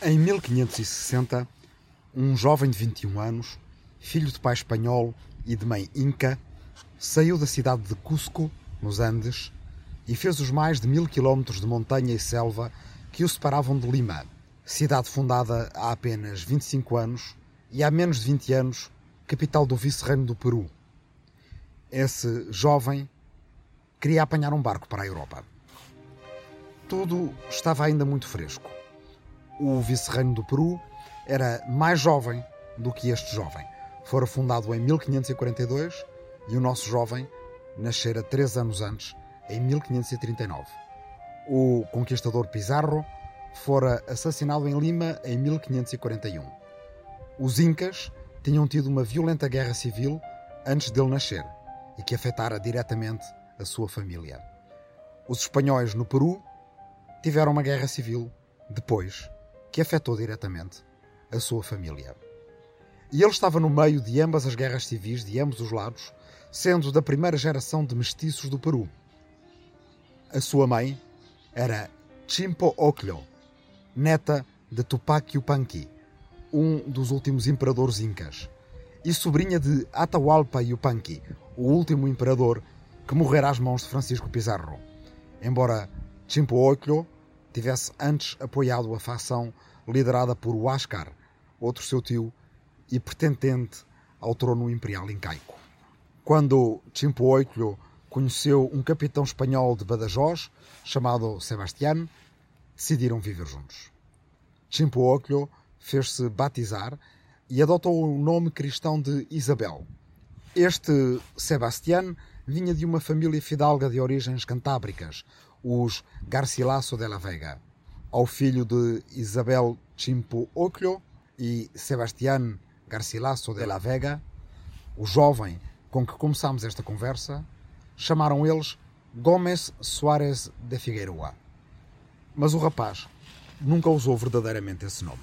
Em 1560, um jovem de 21 anos, filho de pai espanhol e de mãe inca, saiu da cidade de Cusco, nos Andes, e fez os mais de mil quilómetros de montanha e selva que o separavam de Lima, cidade fundada há apenas 25 anos e há menos de 20 anos, capital do vice-reino do Peru. Esse jovem queria apanhar um barco para a Europa. Tudo estava ainda muito fresco. O vice-reino do Peru era mais jovem do que este jovem. Fora fundado em 1542 e o nosso jovem nascera três anos antes, em 1539. O conquistador Pizarro fora assassinado em Lima em 1541. Os Incas tinham tido uma violenta guerra civil antes dele nascer e que afetara diretamente a sua família. Os espanhóis no Peru tiveram uma guerra civil depois que afetou diretamente a sua família. E ele estava no meio de ambas as guerras civis de ambos os lados, sendo da primeira geração de mestiços do Peru. A sua mãe era Chimpo Ocllo, neta de Tupac Yupanqui, um dos últimos imperadores incas, e sobrinha de Atahualpa Yupanqui, o último imperador que morrera às mãos de Francisco Pizarro. Embora Chimpo Ocllo tivesse antes apoiado a facção liderada por Huáscar, outro seu tio e pretendente ao trono imperial incaico. Quando Chimpo Ocllo conheceu um capitão espanhol de Badajoz, chamado Sebastián, decidiram viver juntos. Chimpo Ocllo fez-se batizar e adotou o nome cristão de Isabel. Este Sebastián vinha de uma família fidalga de origens cantábricas, os Garcilaso de la Vega. Ao filho de Isabel Chimpo Ocllo e Sebastián Garcilaso de la Vega, o jovem com que começamos esta conversa, chamaram eles Gomes Soares de Figueroa. Mas o rapaz nunca usou verdadeiramente esse nome.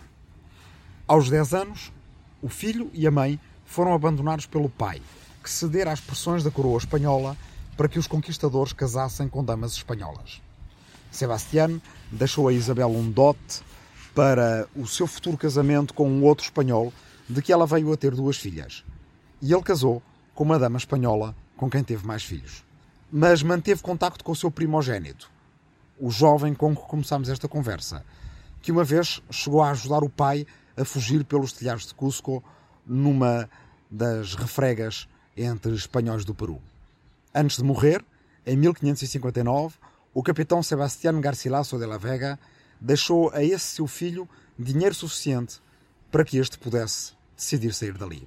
Aos 10 anos, o filho e a mãe foram abandonados pelo pai, que cedera às pressões da coroa espanhola para que os conquistadores casassem com damas espanholas. Sebastián deixou a Isabel um dote para o seu futuro casamento com um outro espanhol, de que ela veio a ter duas filhas. E ele casou com uma dama espanhola com quem teve mais filhos. Mas manteve contacto com o seu primogênito, o jovem com que começámos esta conversa, que uma vez chegou a ajudar o pai a fugir pelos telhados de Cusco numa das refregas entre espanhóis do Peru. Antes de morrer, em 1559, o capitão Sebastián Garcilaso de la Vega deixou a esse seu filho dinheiro suficiente para que este pudesse decidir sair dali.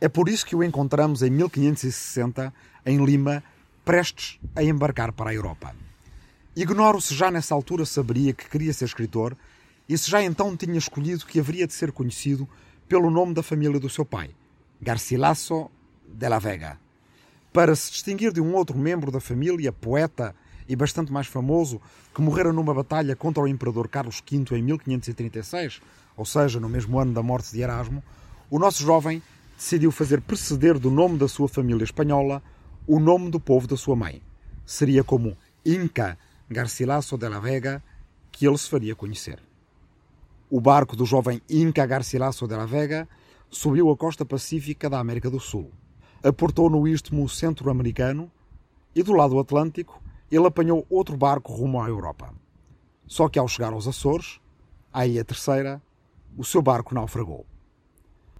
É por isso que o encontramos em 1560, em Lima, prestes a embarcar para a Europa. Ignoro se já nessa altura saberia que queria ser escritor e se já então tinha escolhido que haveria de ser conhecido pelo nome da família do seu pai, Garcilaso de la Vega. Para se distinguir de um outro membro da família, poeta e bastante mais famoso, que morrera numa batalha contra o imperador Carlos V em 1536, ou seja, no mesmo ano da morte de Erasmo, o nosso jovem decidiu fazer preceder do nome da sua família espanhola o nome do povo da sua mãe. Seria como Inca Garcilaso de la Vega que ele se faria conhecer. O barco do jovem Inca Garcilaso de la Vega subiu a costa pacífica da América do Sul, aportou no istmo centro-americano e do lado atlântico ele apanhou outro barco rumo à Europa. Só que ao chegar aos Açores, aí a terceira, o seu barco naufragou.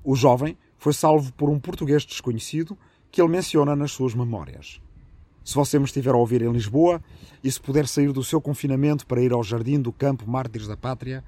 O jovem foi salvo por um português desconhecido que ele menciona nas suas memórias. Se você me estiver a ouvir em Lisboa e se puder sair do seu confinamento para ir ao Jardim do Campo Mártires da Pátria,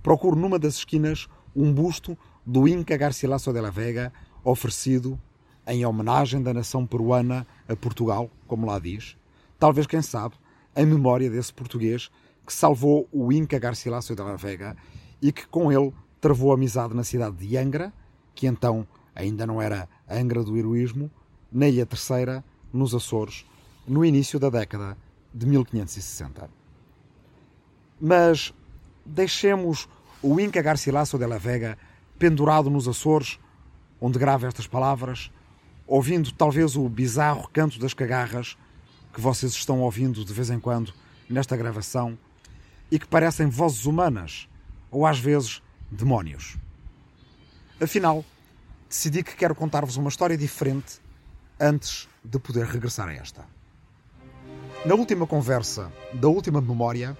procure numa das esquinas um busto do Inca Garcilaso de la Vega, oferecido em homenagem da nação peruana a Portugal, como lá diz, talvez, quem sabe, em memória desse português que salvou o Inca Garcilaso de la Vega e que com ele travou amizade na cidade de Angra, que então ainda não era Angra do heroísmo, na Ilha Terceira, nos Açores, no início da década de 1560. Mas deixemos o Inca Garcilaso de la Vega pendurado nos Açores, onde grava estas palavras, ouvindo talvez o bizarro canto das cagarras que vocês estão ouvindo de vez em quando nesta gravação, e que parecem vozes humanas ou às vezes demónios. Afinal, decidi que quero contar-vos uma história diferente antes de poder regressar a esta. Na última conversa da última memória,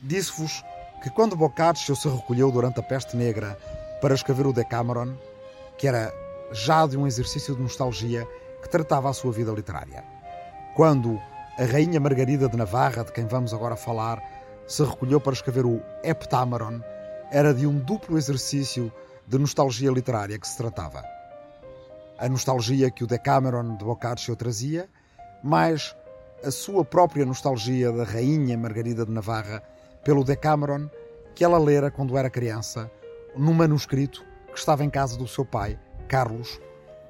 disse-vos que quando Boccaccio se recolheu durante a peste negra para escrever o Decameron, que era já de um exercício de nostalgia que tratava a sua vida literária. Quando a rainha Margarida de Navarra, de quem vamos agora falar, se recolheu para escrever o Heptameron, era de um duplo exercício de nostalgia literária que se tratava. A nostalgia que o Decameron de Boccaccio trazia, mais a sua própria nostalgia da rainha Margarida de Navarra pelo Decameron que ela lera quando era criança, num manuscrito que estava em casa do seu pai, Carlos,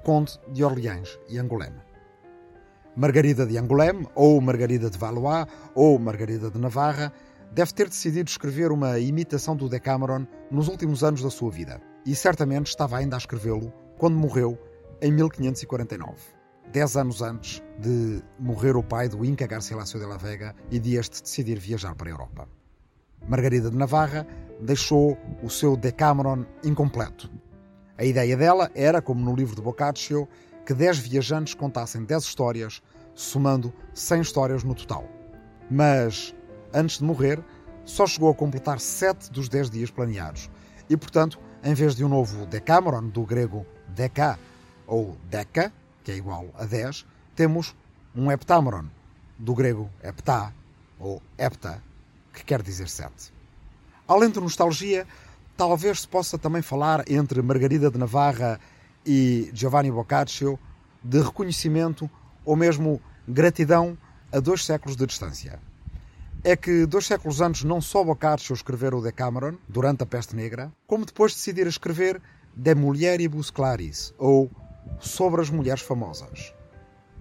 conde de Orleans e Angoulême. Margarida de Angoulême, ou Margarida de Valois, ou Margarida de Navarra, deve ter decidido escrever uma imitação do Decameron nos últimos anos da sua vida, e certamente estava ainda a escrevê-lo quando morreu em 1549, dez anos antes de morrer o pai do Inca Garcilaso de la Vega e de este decidir viajar para a Europa. Margarida de Navarra deixou o seu Decameron incompleto. A ideia dela era, como no livro de Boccaccio, que dez viajantes contassem dez histórias, somando cem histórias no total. Mas, antes de morrer, só chegou a completar sete dos dez dias planeados. E, portanto, em vez de um novo Decameron, do grego deca ou deca, que é igual a dez, temos um heptameron, do grego heptá ou hepta, que quer dizer sete. Além de nostalgia, talvez se possa também falar entre Margarida de Navarra e Giovanni Boccaccio de reconhecimento ou mesmo gratidão a dois séculos de distância. É que dois séculos antes não só Boccaccio escrever o Decameron, durante a Peste Negra, como depois decidir escrever De Mulieribus Claris, ou Sobre as Mulheres Famosas.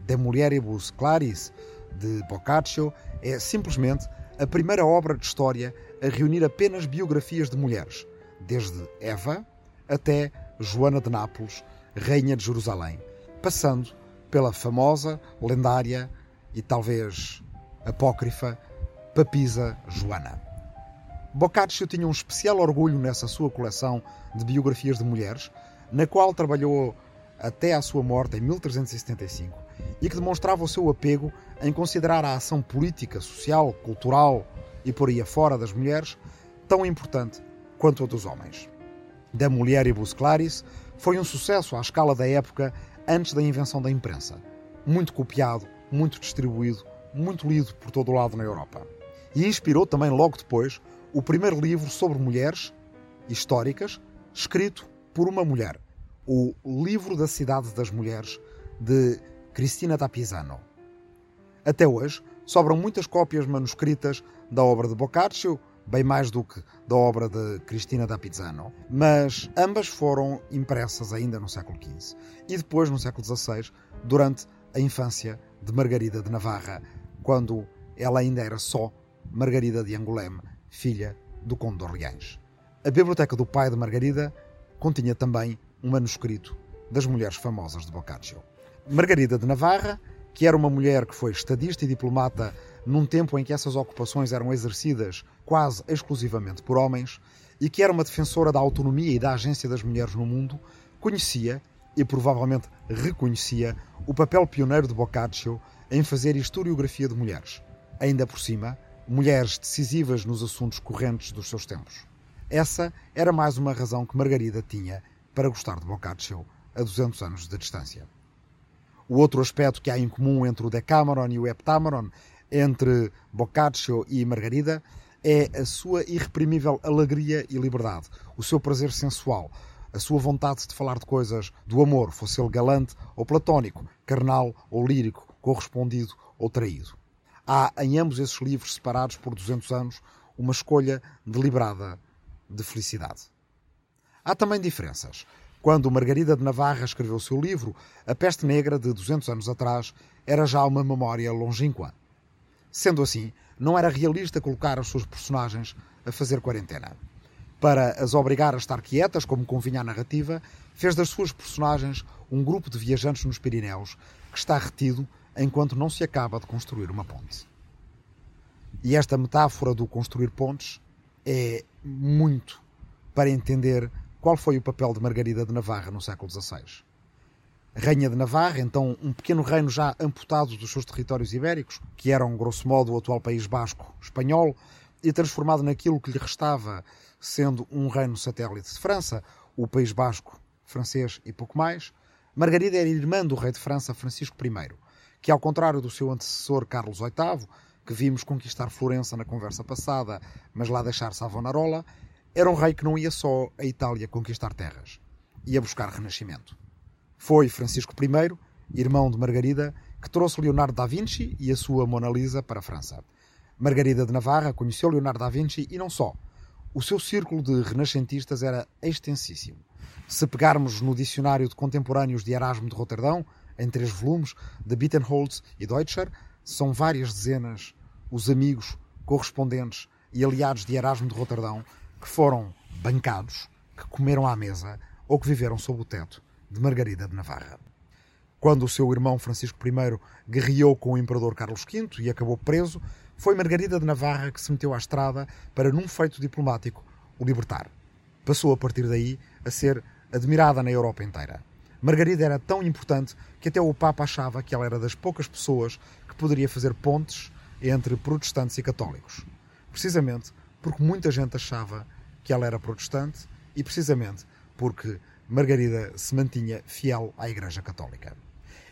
De Mulieribus Claris, de Boccaccio, é simplesmente a primeira obra de história a reunir apenas biografias de mulheres, desde Eva até Joana de Nápoles, Rainha de Jerusalém, passando pela famosa, lendária e talvez apócrifa Papisa Joana. Boccaccio tinha um especial orgulho nessa sua coleção de biografias de mulheres, na qual trabalhou até à sua morte em 1375 e que demonstrava o seu apego em considerar a ação política, social, cultural e por aí afora das mulheres tão importante quanto a dos homens. Da Mulieribus Claris foi um sucesso à escala da época antes da invenção da imprensa. Muito copiado, muito distribuído, muito lido por todo o lado na Europa. E inspirou também logo depois o primeiro livro sobre mulheres históricas, escrito por uma mulher, o Livro da Cidade das Mulheres, de Cristina da Pisano. Até hoje, sobram muitas cópias manuscritas da obra de Boccaccio, bem mais do que da obra de Cristina da Pisano, mas ambas foram impressas ainda no século XV e depois no século XVI, durante a infância de Margarida de Navarra, quando ela ainda era só Margarida de Angoulême, filha do Conde de Orleans. A biblioteca do pai de Margarida continha também um manuscrito das mulheres famosas de Boccaccio. Margarida de Navarra, que era uma mulher que foi estadista e diplomata num tempo em que essas ocupações eram exercidas quase exclusivamente por homens, e que era uma defensora da autonomia e da agência das mulheres no mundo, conhecia e provavelmente reconhecia o papel pioneiro de Boccaccio em fazer historiografia de mulheres. Ainda por cima, mulheres decisivas nos assuntos correntes dos seus tempos. Essa era mais uma razão que Margarida tinha para gostar de Boccaccio a 200 anos de distância. O outro aspecto que há em comum entre o Decameron e o Heptameron, entre Boccaccio e Margarida, é a sua irreprimível alegria e liberdade, o seu prazer sensual, a sua vontade de falar de coisas do amor, fosse ele galante ou platónico, carnal ou lírico, correspondido ou traído. Há em ambos esses livros, separados por 200 anos, uma escolha deliberada de felicidade. Há também diferenças. Quando Margarida de Navarra escreveu o seu livro, A Peste Negra, de 200 anos atrás, era já uma memória longínqua. Sendo assim, não era realista colocar as suas personagens a fazer quarentena. Para as obrigar a estar quietas, como convinha à narrativa, fez das suas personagens um grupo de viajantes nos Pirineus que está retido enquanto não se acaba de construir uma ponte. E esta metáfora do construir pontes é muito para entender qual foi o papel de Margarida de Navarra no século XVI. Rainha de Navarra, então um pequeno reino já amputado dos seus territórios ibéricos, que eram, grosso modo, o atual País Basco espanhol, e transformado naquilo que lhe restava, sendo um reino satélite de França, o País Basco francês e pouco mais, Margarida era irmã do rei de França Francisco I, que, ao contrário do seu antecessor Carlos VIII, que vimos conquistar Florença na conversa passada, mas lá deixar Savonarola, era um rei que não ia só a Itália conquistar terras, ia buscar renascimento. Foi Francisco I, irmão de Margarida, que trouxe Leonardo da Vinci e a sua Mona Lisa para a França. Margarida de Navarra conheceu Leonardo da Vinci e não só. O seu círculo de renascentistas era extensíssimo. Se pegarmos no dicionário de contemporâneos de Erasmo de Roterdão, em três volumes, de Bittenholz e Deutscher, são várias dezenas os amigos, correspondentes e aliados de Erasmo de Roterdão que foram bancados, que comeram à mesa ou que viveram sob o teto de Margarida de Navarra. Quando o seu irmão Francisco I guerreou com o imperador Carlos V e acabou preso, foi Margarida de Navarra que se meteu à estrada para, num feito diplomático, o libertar. Passou a partir daí a ser admirada na Europa inteira. Margarida era tão importante que até o Papa achava que ela era das poucas pessoas que poderia fazer pontes entre protestantes e católicos. Precisamente porque muita gente achava que ela era protestante e precisamente porque Margarida se mantinha fiel à Igreja Católica.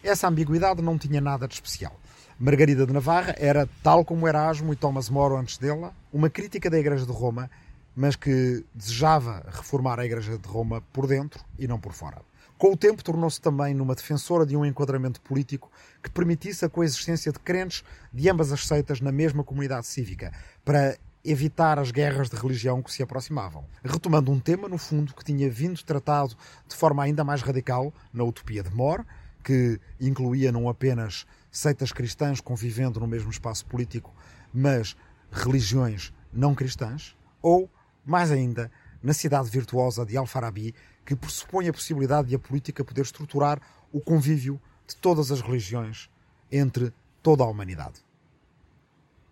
Essa ambiguidade não tinha nada de especial. Margarida de Navarra era, tal como Erasmo e Thomas More antes dela, uma crítica da Igreja de Roma, mas que desejava reformar a Igreja de Roma por dentro e não por fora. Com o tempo, tornou-se também numa defensora de um enquadramento político que permitisse a coexistência de crentes de ambas as seitas na mesma comunidade cívica, para evitar as guerras de religião que se aproximavam. Retomando um tema, no fundo, que tinha vindo tratado de forma ainda mais radical na Utopia de More, que incluía não apenas seitas cristãs convivendo no mesmo espaço político, mas religiões não cristãs, ou, mais ainda, na cidade virtuosa de Al-Farabi, que pressupõe a possibilidade de a política poder estruturar o convívio de todas as religiões entre toda a humanidade.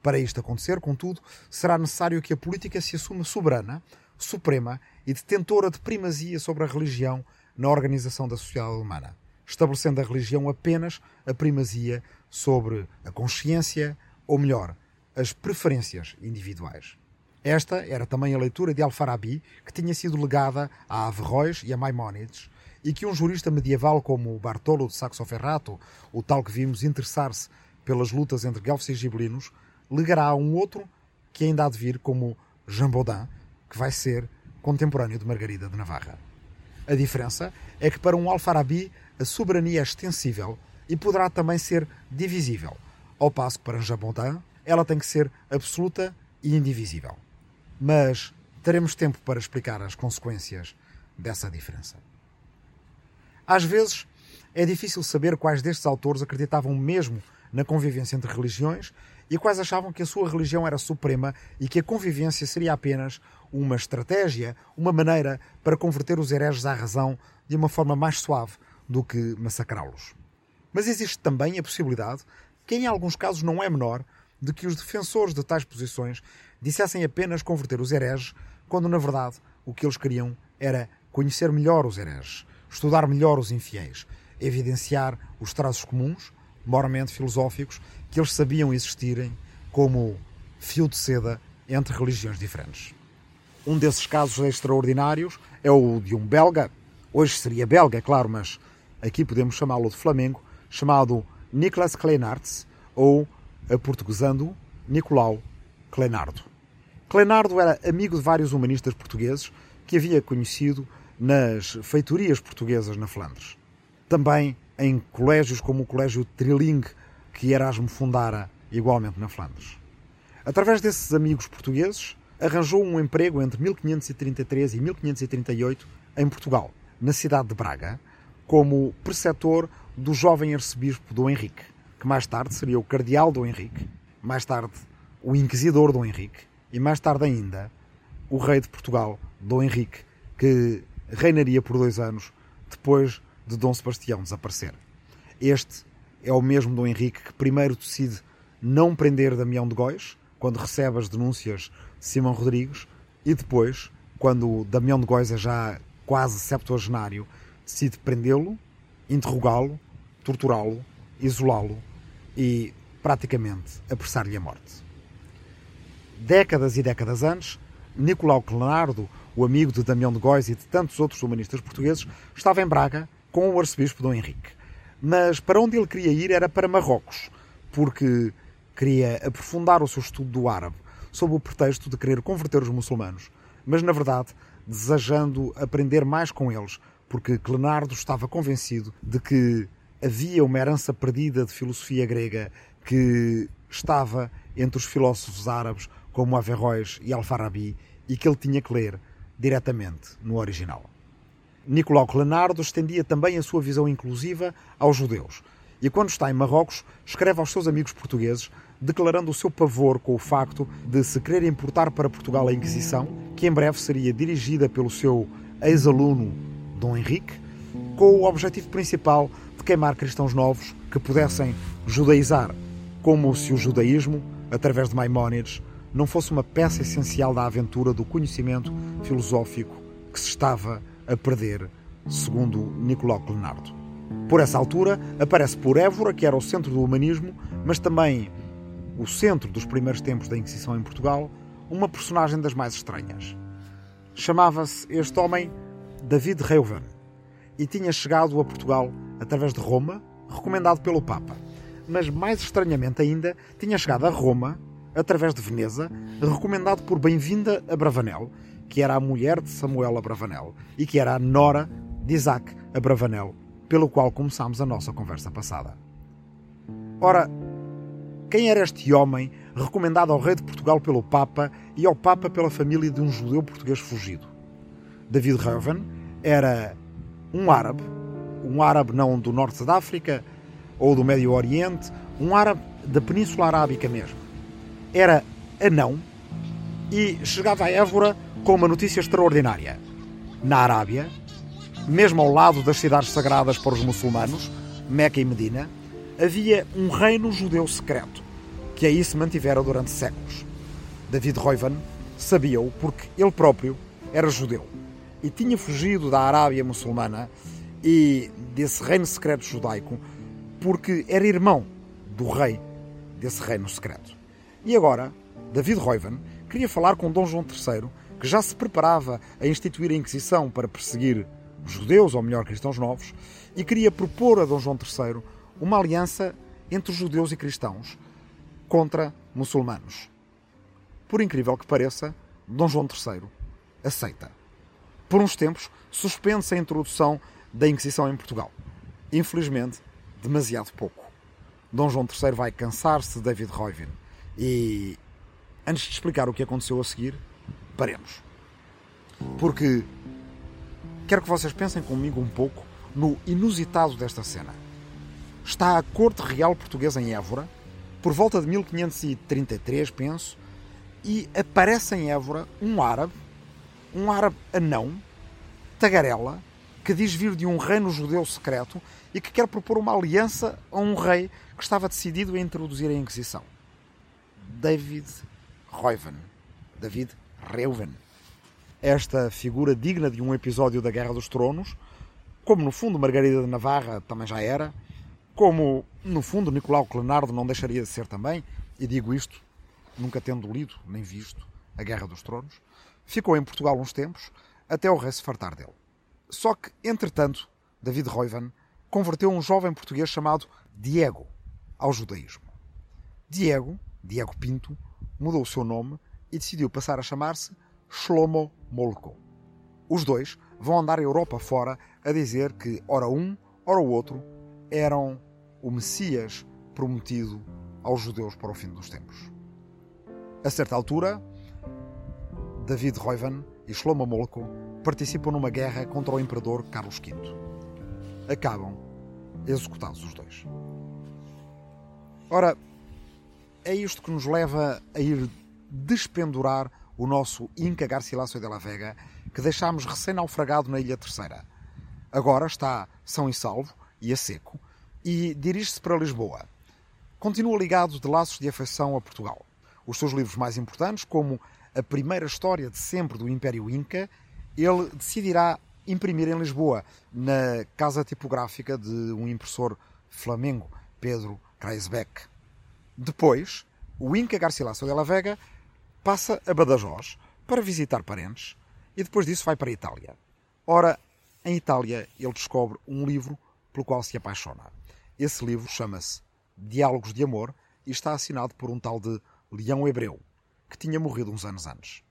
Para isto acontecer, contudo, será necessário que a política se assuma soberana, suprema e detentora de primazia sobre a religião na organização da sociedade humana, estabelecendo a religião apenas a primazia sobre a consciência, ou melhor, as preferências individuais. Esta era também a leitura de Al-Farabi, que tinha sido legada a Averroes e a Maimónides, e que um jurista medieval como Bartolo de Saxo-Ferrato, o tal que vimos interessar-se pelas lutas entre guelfos e gibelinos, legará a um outro que ainda há de vir como Jean Baudin, que vai ser contemporâneo de Margarida de Navarra. A diferença é que para um Al-Farabi a soberania é extensível e poderá também ser divisível, ao passo que para Jean Baudin ela tem que ser absoluta e indivisível mas teremos tempo para explicar as consequências dessa diferença. Às vezes, é difícil saber quais destes autores acreditavam mesmo na convivência entre religiões e quais achavam que a sua religião era suprema e que a convivência seria apenas uma estratégia, uma maneira para converter os hereges à razão de uma forma mais suave do que massacrá-los. Mas existe também a possibilidade, que em alguns casos não é menor, de que os defensores de tais posições dissessem apenas converter os hereges, quando na verdade o que eles queriam era conhecer melhor os hereges, estudar melhor os infiéis, evidenciar os traços comuns, moralmente filosóficos, que eles sabiam existirem como fio de seda entre religiões diferentes. Um desses casos extraordinários é o de um belga, hoje seria belga, é claro, mas aqui podemos chamá-lo de Flamengo, chamado Nicolas Kleinartz, ou, aportuguesando, Nicolau Clenardo. Clenardo era amigo de vários humanistas portugueses que havia conhecido nas feitorias portuguesas na Flandres. Também em colégios como o Colégio Triling, que Erasmo fundara igualmente na Flandres. Através desses amigos portugueses, arranjou um emprego entre 1533 e 1538 em Portugal, na cidade de Braga, como preceptor do jovem arcebispo Dom Henrique, que mais tarde seria o cardeal Dom Henrique, mais tarde o inquisidor Dom Henrique e mais tarde ainda o rei de Portugal, Dom Henrique, que reinaria por dois anos depois de Dom Sebastião desaparecer. Este é o mesmo Dom Henrique que primeiro decide não prender Damião de Góis, quando recebe as denúncias de Simão Rodrigues, E depois, quando Damião de Góis é já quase septuagenário, decide prendê-lo, interrogá-lo, torturá-lo, isolá-lo e praticamente apressar-lhe a morte. Décadas e décadas antes, Nicolau Clenardo, o amigo de Damião de Góis e de tantos outros humanistas portugueses, estava em Braga com o arcebispo Dom Henrique. Mas para onde ele queria ir era para Marrocos, porque queria aprofundar o seu estudo do árabe, sob o pretexto de querer converter os muçulmanos, mas na verdade desejando aprender mais com eles, porque Clenardo estava convencido de que havia uma herança perdida de filosofia grega que estava entre os filósofos árabes como Averroes e Al-Farabi e que ele tinha que ler diretamente no original. Nicolau Clenardo estendia também a sua visão inclusiva aos judeus. E, quando está em Marrocos, escreve aos seus amigos portugueses declarando o seu pavor com o facto de se querer importar para Portugal a Inquisição, que em breve seria dirigida pelo seu ex-aluno Dom Henrique, com o objetivo principal de queimar cristãos novos que pudessem judaizar, como se o judaísmo, através de Maimónides, não fosse uma peça essencial da aventura do conhecimento filosófico que se estava a perder, segundo Nicolau Clenardo. Por essa altura, aparece por Évora, que era o centro do humanismo, mas também o centro dos primeiros tempos da Inquisição em Portugal, uma personagem das mais estranhas. Chamava-se este homem David Reuven e tinha chegado a Portugal através de Roma, recomendado pelo Papa. Mas mais estranhamente ainda, tinha chegado a Roma através de Veneza, recomendado por Bem-vinda a Bravanel, que era a mulher de Samuel Abravanel e que era a nora de Isaac Abravanel, pelo qual começámos a nossa conversa passada. Ora, quem era este homem recomendado ao rei de Portugal pelo Papa e ao Papa pela família de um judeu português fugido? David Reuven era um árabe, um árabe não do norte da África ou do Médio Oriente, um árabe da Península Arábica mesmo. Era anão e chegava a Évora com uma notícia extraordinária. Na Arábia, mesmo ao lado das cidades sagradas para os muçulmanos, Meca e Medina, havia um reino judeu secreto, que aí se mantivera durante séculos. David Reuven sabia-o porque ele próprio era judeu e tinha fugido da Arábia muçulmana e desse reino secreto judaico porque era irmão do rei desse reino secreto. E agora, David Reuven queria falar com Dom João III, que já se preparava a instituir a Inquisição para perseguir os judeus, ou melhor, cristãos novos, e queria propor a Dom João III uma aliança entre judeus e cristãos contra muçulmanos. Por incrível que pareça, Dom João III aceita. Por uns tempos, suspende-se a introdução da Inquisição em Portugal. Infelizmente, demasiado pouco. Dom João III vai cansar-se de David Reuven. E, antes de explicar o que aconteceu a seguir, paremos. Porque quero que vocês pensem comigo um pouco no inusitado desta cena está a Corte Real Portuguesa em Évora, por volta de 1533, penso, e aparece em Évora um árabe, um árabe anão, tagarela, que diz vir de um reino judeu secreto e que quer propor uma aliança a um rei que estava decidido a introduzir a Inquisição. David Reuven. David Reuven. Esta figura digna de um episódio da Guerra dos Tronos, como no fundo Margarida de Navarra também já era, como, no fundo, Nicolau Clenardo não deixaria de ser também, e digo isto nunca tendo lido nem visto A Guerra dos Tronos, ficou em Portugal uns tempos até o rei se fartar dele. Só que, entretanto, David Reuven converteu um jovem português chamado Diego ao judaísmo. Diego, Diego Pinto, mudou o seu nome e decidiu passar a chamar-se Shlomo Molko. Os dois vão andar a Europa fora a dizer que, ora um, ora o outro, eram o Messias prometido aos judeus para o fim dos tempos. A certa altura, David Reuven e Shlomo Molko participam numa guerra contra o imperador Carlos V. Acabam executados os dois. Ora, é isto que nos leva a ir despendurar o nosso Inca Garcilaso de la Vega, que deixámos recém-naufragado na Ilha Terceira. Agora está são e salvo e a seco, e dirige-se para Lisboa. Continua ligado de laços de afeição a Portugal. Os seus livros mais importantes, como a primeira história de sempre do Império Inca, ele decidirá imprimir em Lisboa, na casa tipográfica de um impressor flamengo, Pedro Kreisbeck. Depois, o Inca Garcilaso de la Vega passa a Badajoz para visitar parentes e depois disso vai para a Itália. Ora, em Itália, ele descobre um livro pelo qual se apaixona. Esse livro chama-se Diálogos de Amor e está assinado por um tal de Leão Hebreu, que tinha morrido uns anos antes.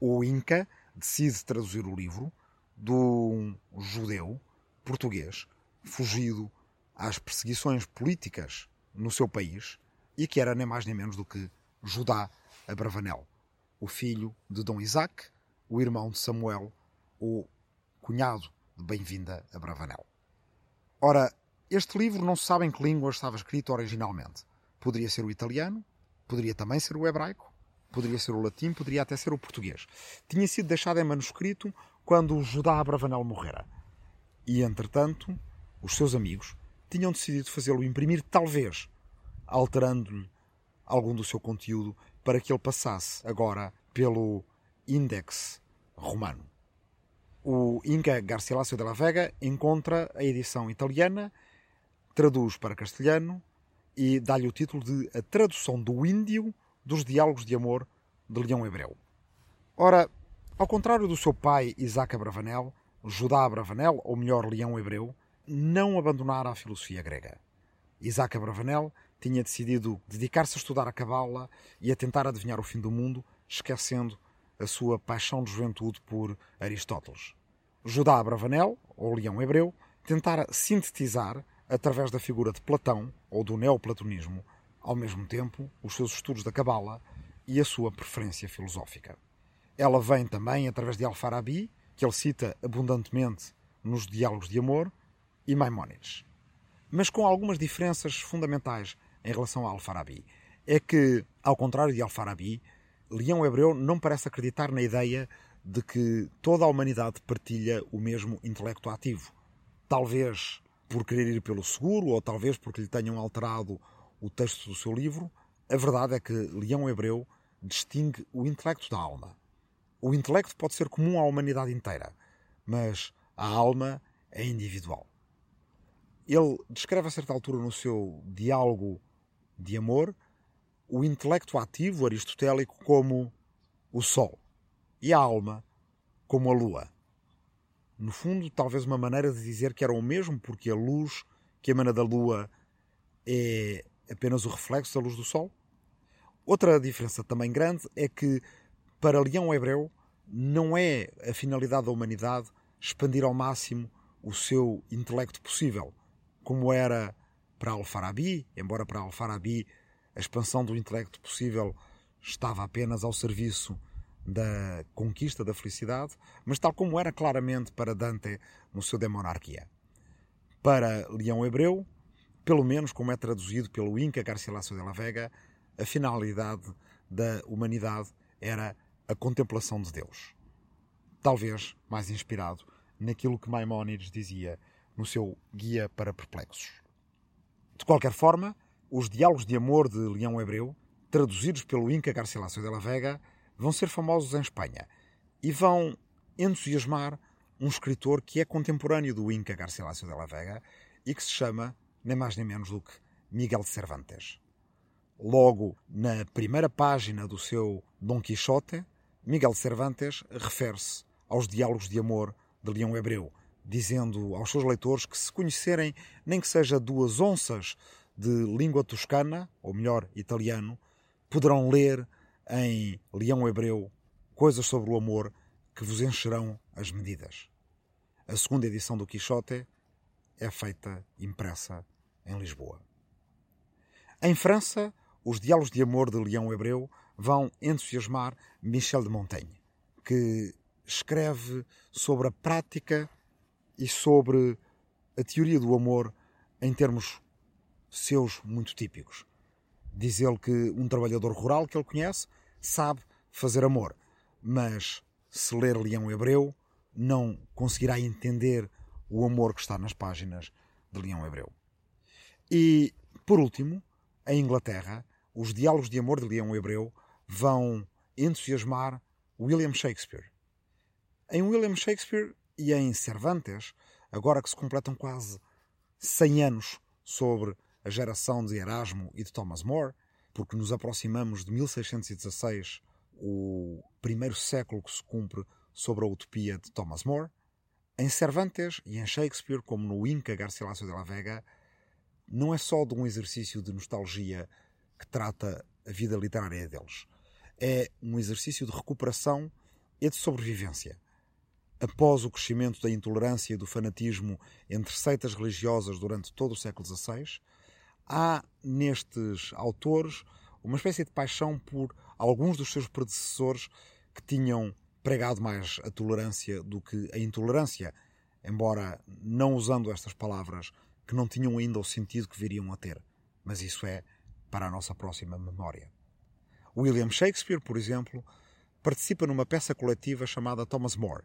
O Inca decide traduzir o livro de um judeu português fugido às perseguições políticas no seu país e que era nem mais nem menos do que Judá Abravanel, o filho de Dom Isaac, o irmão de Samuel, o cunhado de Bem-vinda Abravanel. Ora, este livro não se sabe em que língua estava escrito originalmente. Poderia ser o italiano, poderia também ser o hebraico, poderia ser o latim, poderia até ser o português. Tinha sido deixado em manuscrito quando o Judá Abravanel morrera. E, entretanto, os seus amigos tinham decidido fazê-lo imprimir, talvez alterando-lhe algum do seu conteúdo para que ele passasse agora pelo Index romano. O Inca Garcilaso de la Vega encontra a edição italiana, traduz para castelhano e dá-lhe o título de A Tradução do Índio dos Diálogos de Amor de Leão Hebreu. Ora, ao contrário do seu pai Isaac Abravanel, Judá Abravanel, ou melhor, Leão Hebreu, não abandonara a filosofia grega. Isaac Abravanel tinha decidido dedicar-se a estudar a cabala e a tentar adivinhar o fim do mundo, esquecendo a sua paixão de juventude por Aristóteles. Judá Abravanel, ou Leão Hebreu, tentara sintetizar, através da figura de Platão ou do neoplatonismo, ao mesmo tempo, os seus estudos da cabala e a sua preferência filosófica. Ela vem também através de Al-Farabi, que ele cita abundantemente nos Diálogos de Amor, e Maimónides. Mas com algumas diferenças fundamentais em relação a Al-Farabi. É que, ao contrário de Al-Farabi, Leão Hebreu não parece acreditar na ideia de que toda a humanidade partilha o mesmo intelecto ativo. Talvez por querer ir pelo seguro, ou talvez porque lhe tenham alterado o texto do seu livro, a verdade é que Leão Hebreu distingue o intelecto da alma. O intelecto pode ser comum à humanidade inteira, mas a alma é individual. Ele descreve a certa altura no seu diálogo de amor o intelecto ativo aristotélico como o Sol e a alma como a Lua. No fundo, talvez uma maneira de dizer que eram o mesmo, porque a luz que emana da Lua é apenas o reflexo da luz do Sol. Outra diferença também grande é que para Leão Hebreu, não é a finalidade da humanidade expandir ao máximo o seu intelecto possível, como era para Al-Farabi, embora para Al-Farabi a expansão do intelecto possível estava apenas ao serviço da conquista da felicidade, mas tal como era claramente para Dante no seu De Monarquia. Para Leão Hebreu, pelo menos como é traduzido pelo Inca Garcilaso de la Vega, a finalidade da humanidade era a contemplação de Deus. Talvez mais inspirado naquilo que Maimónides dizia no seu Guia para Perplexos. De qualquer forma, os diálogos de amor de Leão Hebreu, traduzidos pelo Inca Garcilaso de la Vega, vão ser famosos em Espanha e vão entusiasmar um escritor que é contemporâneo do Inca Garcilaso de la Vega e que se chama, nem mais nem menos do que Miguel de Cervantes. Logo na primeira página do seu Dom Quixote, Miguel Cervantes refere-se aos diálogos de amor de Leão Hebreu, dizendo aos seus leitores que se conhecerem nem que seja duas onças de língua toscana, ou melhor, italiano, poderão ler em Leão Hebreu coisas sobre o amor que vos encherão as medidas. A segunda edição do Quixote é feita impressa em Lisboa. Em França, os diálogos de amor de Leão Hebreu vão entusiasmar Michel de Montaigne, que escreve sobre a prática e sobre a teoria do amor em termos seus muito típicos. Diz ele que um trabalhador rural que ele conhece sabe fazer amor, mas se ler Leão Hebreu não conseguirá entender o amor que está nas páginas de Leão Hebreu. E, por último, em Inglaterra, os diálogos de amor de Leão Hebreu vão entusiasmar William Shakespeare. Em William Shakespeare e em Cervantes, agora que se completam quase 100 anos sobre a geração de Erasmo e de Thomas More, porque nos aproximamos de 1616, o primeiro século que se cumpre sobre a utopia de Thomas More, em Cervantes e em Shakespeare, como no Inca Garcilaso de la Vega, não é só de um exercício de nostalgia que trata a vida literária deles. É um exercício de recuperação e de sobrevivência. Após o crescimento da intolerância e do fanatismo entre seitas religiosas durante todo o século XVI, há nestes autores uma espécie de paixão por alguns dos seus predecessores que tinham pregado mais a tolerância do que a intolerância, embora não usando estas palavras que não tinham ainda o sentido que viriam a ter. Mas isso é para a nossa próxima memória. William Shakespeare, por exemplo, participa numa peça coletiva chamada Thomas More.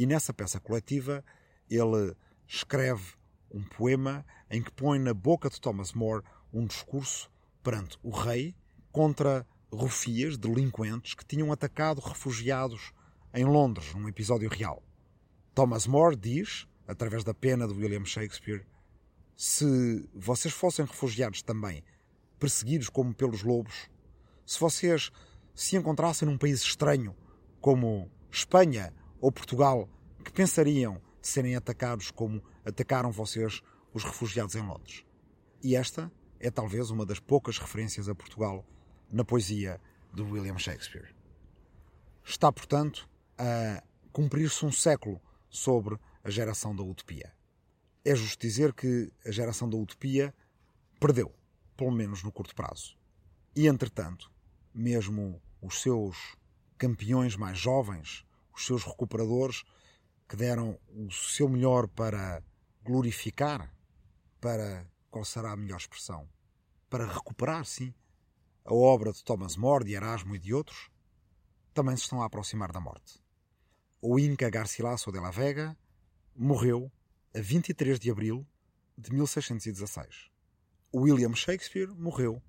E nessa peça coletiva ele escreve um poema em que põe na boca de Thomas More um discurso perante o rei contra rufias, delinquentes que tinham atacado refugiados em Londres, num episódio real. Thomas More diz, através da pena de William Shakespeare, se vocês fossem refugiados também, perseguidos como pelos lobos, se vocês se encontrassem num país estranho, como Espanha ou Portugal, que pensariam de serem atacados como atacaram vocês os refugiados em Londres? E esta é talvez uma das poucas referências a Portugal na poesia de William Shakespeare. Está, portanto, a cumprir-se um século sobre a geração da utopia. É justo dizer que a geração da utopia perdeu, pelo menos no curto prazo. E, entretanto, mesmo os seus campeões mais jovens, os seus recuperadores, que deram o seu melhor para glorificar, para qual será a melhor expressão? Para recuperar, sim, a obra de Thomas More, de Erasmo e de outros, também se estão a aproximar da morte o Inca Garcilaso de la Vega morreu a 23 de abril de 1616. O William Shakespeare morreu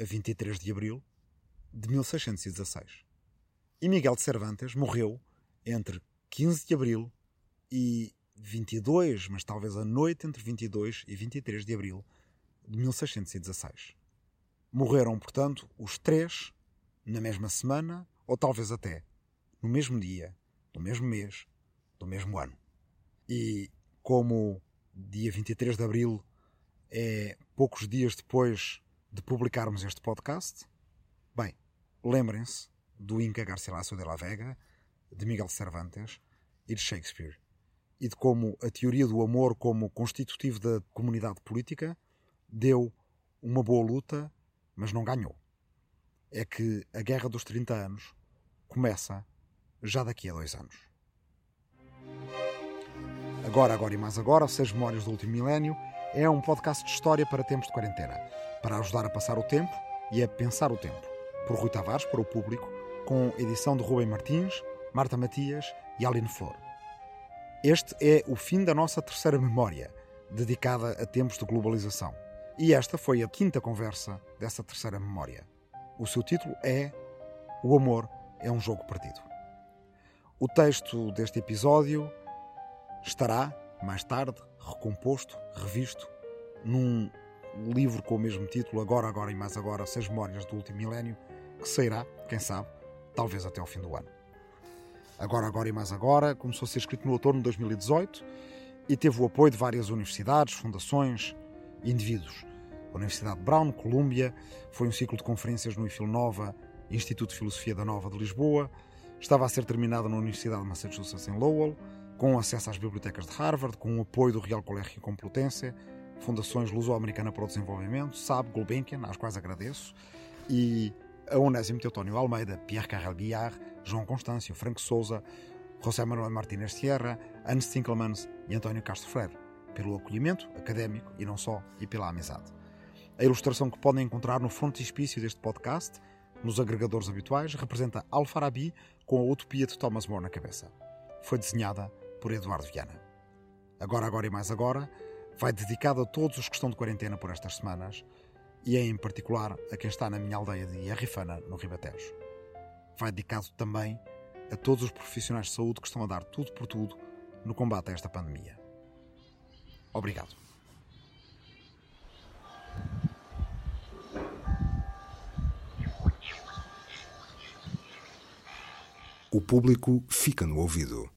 a 23 de abril de 1616. E Miguel de Cervantes morreu entre 15 de abril e 22, mas talvez a noite entre 22 e 23 de abril de 1616. Morreram, portanto, os três na mesma semana ou talvez até no mesmo dia do mesmo mês, do mesmo ano. E como dia 23 de abril é poucos dias depois de publicarmos este podcast, bem, lembrem-se do Inca Garcilaso de la Vega, de Miguel Cervantes e de Shakespeare, e de como a teoria do amor como constitutivo da comunidade política deu uma boa luta, mas não ganhou. É que a Guerra dos 30 Anos começa já daqui a dois anos. Agora, agora e mais agora, Seis Memórias do Último Milénio é um podcast de história para tempos de quarentena, para ajudar a passar o tempo e a pensar o tempo. Por Rui Tavares, para o público, com edição de Rubem Martins, Marta Matias e Aline Flor. Este é o fim da nossa terceira memória, dedicada a tempos de globalização. E esta foi a quinta conversa dessa terceira memória. O seu título é O Amor é um Jogo Perdido. O texto deste episódio estará, mais tarde, recomposto, revisto, num livro com o mesmo título, Agora, Agora e Mais Agora, Seis Memórias do Último Milénio, que sairá, quem sabe, talvez até ao fim do ano. Agora, Agora e Mais Agora começou a ser escrito no outono de 2018 e teve o apoio de várias universidades, fundações e indivíduos. A Universidade de Brown, Colômbia, foi um ciclo de conferências no IFIL Nova, Instituto de Filosofia da Nova de Lisboa, estava a ser terminada na Universidade de Massachusetts em Lowell, com acesso às bibliotecas de Harvard, com o apoio do Real Colégio Complutense, Fundações Luso-Americana para o Desenvolvimento, SAB, Gulbenkian, às quais agradeço, e a Onésimo Teutónio Almeida, Pierre Carrel Guiar, João Constâncio, Franco Souza, José Manuel Martínez Sierra, Hans Tinkelmans e António Castro Freire, pelo acolhimento académico e não só, e pela amizade. A ilustração que podem encontrar no frontispício deste podcast nos agregadores habituais, representa Al-Farabi com a utopia de Thomas More na cabeça. Foi desenhada por Eduardo Viana. Agora, agora e mais agora, vai dedicado a todos os que estão de quarentena por estas semanas e em particular a quem está na minha aldeia de Arrifana, no Ribatejo. vai dedicado também a todos os profissionais de saúde que estão a dar tudo por tudo no combate a esta pandemia. Obrigado. O público fica no ouvido.